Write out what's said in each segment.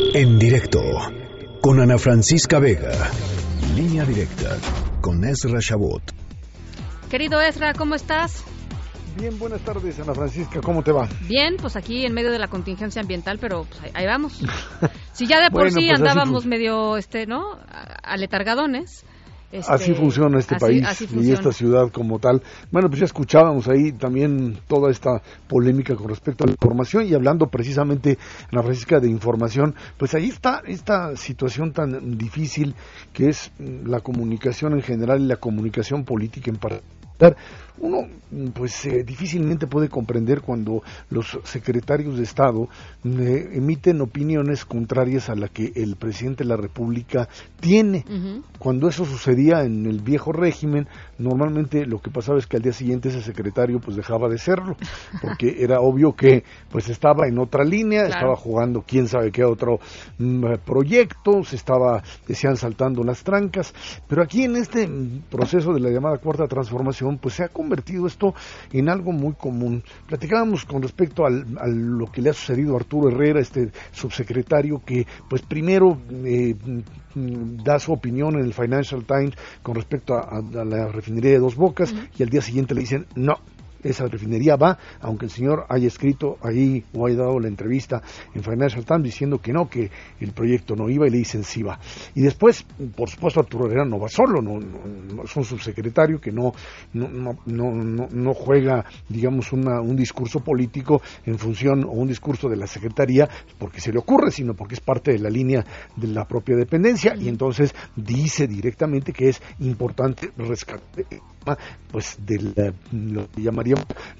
En directo con Ana Francisca Vega. Línea directa con Ezra Shabot. Querido Ezra, ¿cómo estás? Bien, buenas tardes, Ana Francisca, ¿cómo te va? Bien, pues aquí en medio de la contingencia ambiental, pero pues ahí, vamos. Si ya de por sí pues andábamos medio, este, ¿no? Aletargadones. Este, así funciona este país y esta ciudad como tal. Bueno, pues ya escuchábamos ahí también toda esta polémica con respecto a la información y hablando precisamente, Ana Francisca, de información, pues ahí está esta situación tan difícil que es la comunicación en general y la comunicación política en particular uno pues eh, difícilmente puede comprender cuando los secretarios de Estado eh, emiten opiniones contrarias a la que el presidente de la República tiene. Cuando eso sucedía en el viejo régimen, normalmente lo que pasaba es que al día siguiente ese secretario pues dejaba de serlo, porque era obvio que pues estaba en otra línea, estaba jugando quién sabe qué otro mm, proyecto, se estaba, decían, saltando las trancas, pero aquí en este proceso de la llamada cuarta transformación pues se ha convertido esto en algo muy común. Platicábamos con respecto a lo que le ha sucedido a Arturo Herrera, este subsecretario que pues primero eh, da su opinión en el Financial Times con respecto a, la refinería de Dos Bocas y al día siguiente le dicen no, esa refinería va, aunque el señor haya escrito ahí o haya dado la entrevista en Financial Times diciendo que no, que el proyecto no iba y le dicen sí va. Y después, por supuesto, Arturo Herrera no va solo, no, es un subsecretario que no, no, no, no juega, digamos, un discurso político en función o un discurso de la Secretaría porque se le ocurre, sino porque es parte de la línea de la propia dependencia y entonces dice directamente que es importante rescatar pues de lo que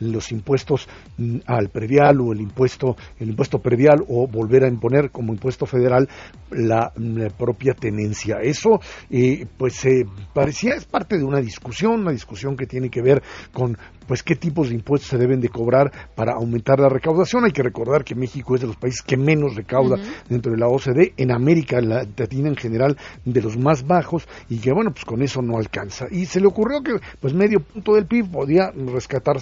los impuestos mm, al predial o el impuesto el impuesto predial o volver a imponer como impuesto federal la, mm, propia tenencia eso eh, pues eh, parecía es parte de una discusión una discusión que tiene que ver con pues qué tipos de impuestos se deben de cobrar para aumentar la recaudación. Hay que recordar que México es de los países que menos recauda dentro de la OCDE, en América Latina en general de los más bajos y que bueno, pues con eso no alcanza. Y se le ocurrió que pues medio punto del PIB podía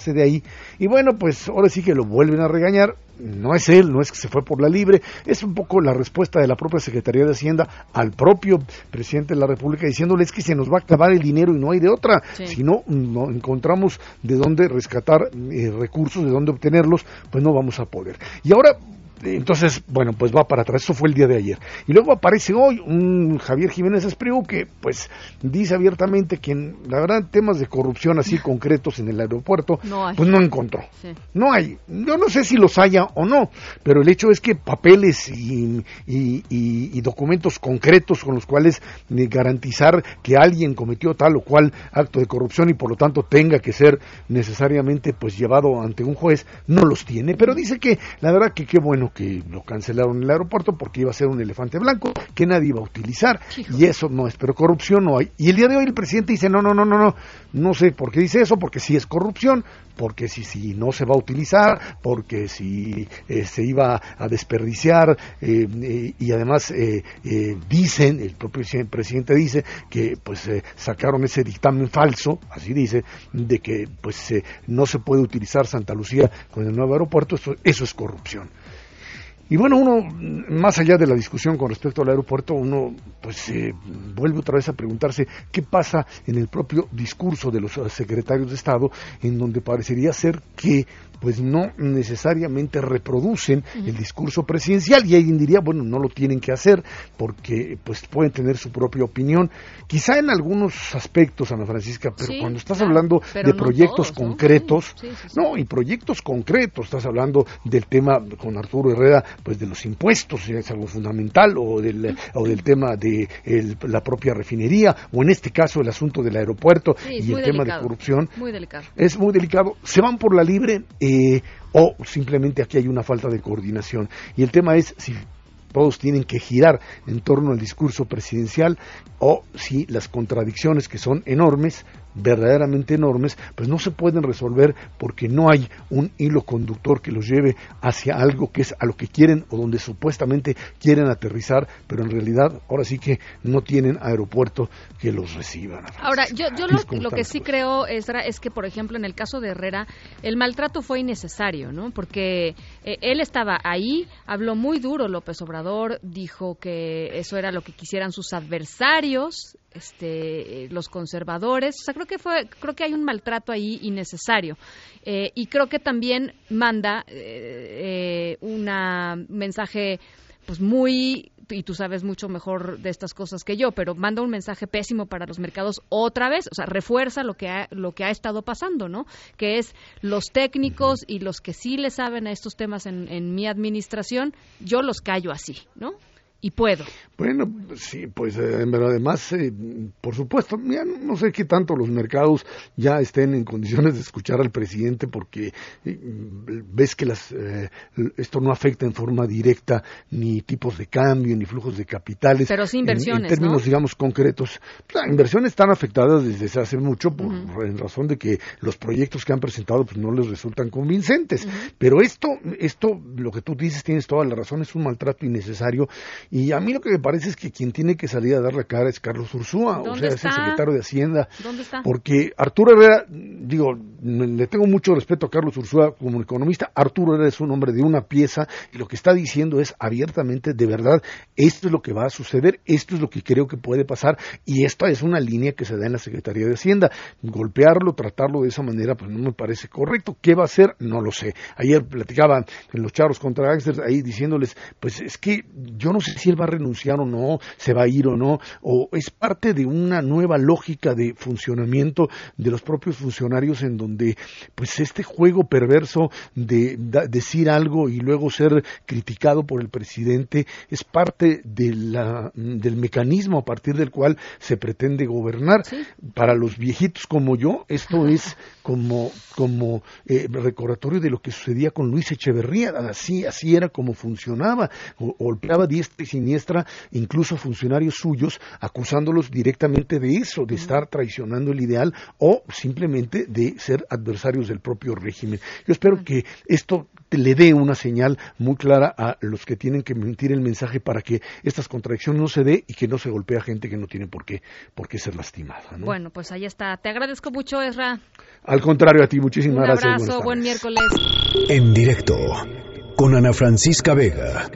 de ahí. Y bueno, pues ahora sí que lo vuelven a regañar. No es él, no es que se fue por la libre, es un poco la respuesta de la propia Secretaría de Hacienda al propio presidente de la República diciéndole es que se nos va a acabar el dinero y no hay de otra, si no, no encontramos de dónde rescatar eh, recursos, de dónde obtenerlos, pues no vamos a poder. Y ahora entonces, bueno, pues va para atrás. Eso fue el día de ayer. Y luego aparece hoy un Javier Jiménez Espriu que, pues, dice abiertamente que, la verdad, temas de corrupción así concretos en el aeropuerto, pues no encontró. No hay. Yo no sé si los haya o no, pero el hecho es que papeles y, y, documentos concretos con los cuales eh, garantizar que alguien cometió tal o cual acto de corrupción y por lo tanto tenga que ser necesariamente, pues, llevado ante un juez, no los tiene. Pero dice que, la verdad, que qué bueno que lo cancelaron en el aeropuerto porque iba a ser un elefante blanco que nadie iba a utilizar y eso no es, pero corrupción no hay. Y el día de hoy el presidente dice, no, no, no, no, no, no sé por qué dice eso, porque si es corrupción, porque si, si no se va a utilizar, porque si eh, se iba a desperdiciar eh, eh, y además dicen, el propio presidente dice que pues sacaron ese dictamen falso, así dice, de que pues no se puede utilizar Santa Lucía con el nuevo aeropuerto, eso, eso es corrupción. Y bueno, uno, más allá de la discusión con respecto al aeropuerto, uno pues eh, vuelve otra vez a preguntarse qué pasa en el propio discurso de los secretarios de Estado, en donde parecería ser que pues no necesariamente reproducen el discurso presidencial. Y alguien diría, bueno, no lo tienen que hacer porque pues pueden tener su propia opinión, quizá en algunos aspectos, Ana Francisca, pero cuando estás hablando de proyectos concretos, ¿no? y proyectos concretos, estás hablando del tema con Arturo Herrera, pues de los impuestos, es algo fundamental, o del, o del tema de la propia refinería, o en este caso el asunto del aeropuerto y el tema de corrupción. Muy delicado. Es muy delicado. Se van por la libre eh, o simplemente aquí hay una falta de coordinación. Y el tema es si todos tienen que girar en torno al discurso presidencial o si las contradicciones que son enormes verdaderamente enormes, pues no se pueden resolver porque no hay un hilo conductor que los lleve hacia algo que es a lo que quieren o donde supuestamente quieren aterrizar, pero en realidad ahora sí que no tienen aeropuerto que los reciban. Ahora, yo, yo lo, que sí creo, Esra, es que, por ejemplo, en el caso de Herrera, el maltrato fue innecesario, ¿no? Porque eh, él estaba ahí, habló muy duro López Obrador, dijo que eso era lo que quisieran sus adversarios, este, los conservadores. O sea, creo que fue, creo que hay un maltrato ahí innecesario. Eh, y creo que también manda eh, un mensaje pues muy y tú sabes mucho mejor de estas cosas que yo, pero manda un mensaje pésimo para los mercados otra vez, o sea, refuerza lo que ha, lo que ha estado pasando, ¿no? Que es los técnicos y los que sí le saben a estos temas en, en mi administración, yo los callo así, ¿no? Y puedo. Bueno, sí, pues eh, pero además, eh, por supuesto, ya no sé qué tanto los mercados ya estén en condiciones de escuchar al presidente porque eh, ves que las, esto no afecta en forma directa ni tipos de cambio ni flujos de capitales. Pero sí inversiones. En, términos, digamos, concretos. Las pues, inversiones están afectadas desde hace mucho por en razón de que los proyectos que han presentado pues no les resultan convincentes. Pero esto, esto, lo que tú dices, tienes toda la razón, es un maltrato innecesario y a mí lo que me parece es que quien tiene que salir a dar la cara es Carlos Ursúa, o sea, es el secretario de Hacienda. ¿Dónde está? Porque Arturo Herrera, digo, le tengo mucho respeto a Carlos Ursúa como economista. Arturo es un hombre de una pieza y lo que está diciendo es abiertamente, de verdad, esto es lo que va a suceder, esto es lo que creo que puede pasar y esta es una línea que se da en la Secretaría de Hacienda. Golpearlo, tratarlo de esa manera, pues no me parece correcto. ¿Qué va a hacer? No lo sé. Ayer platicaba en los charros contra gangsters ahí diciéndoles, pues es que yo no sé si él va a renunciar o no, se va a ir o no, o es parte de una nueva lógica de funcionamiento de los propios funcionarios en donde pues este juego perverso de, decir algo y luego ser criticado por el presidente es parte de la, del mecanismo a partir del cual se pretende gobernar. Para los viejitos como yo, esto es como, como eh, recordatorio de lo que sucedía con Luis Echeverría, así, así era como funcionaba, golpeaba diestra y siniestra, incluso funcionarios suyos, acusándolos directamente de eso, de estar traicionando el ideal o simplemente de ser adversarios del propio régimen. Yo espero que esto le dé una señal muy clara a los que tienen que mentir el mensaje para que estas contradicciones no se dé y que no se golpee a gente que no tiene por qué, por qué ser lastimada. Bueno, pues ahí está. Te agradezco mucho, Ezra. Al contrario, a ti, muchísimas gracias. Un abrazo, buen miércoles. En directo, con Ana Francisca Vega.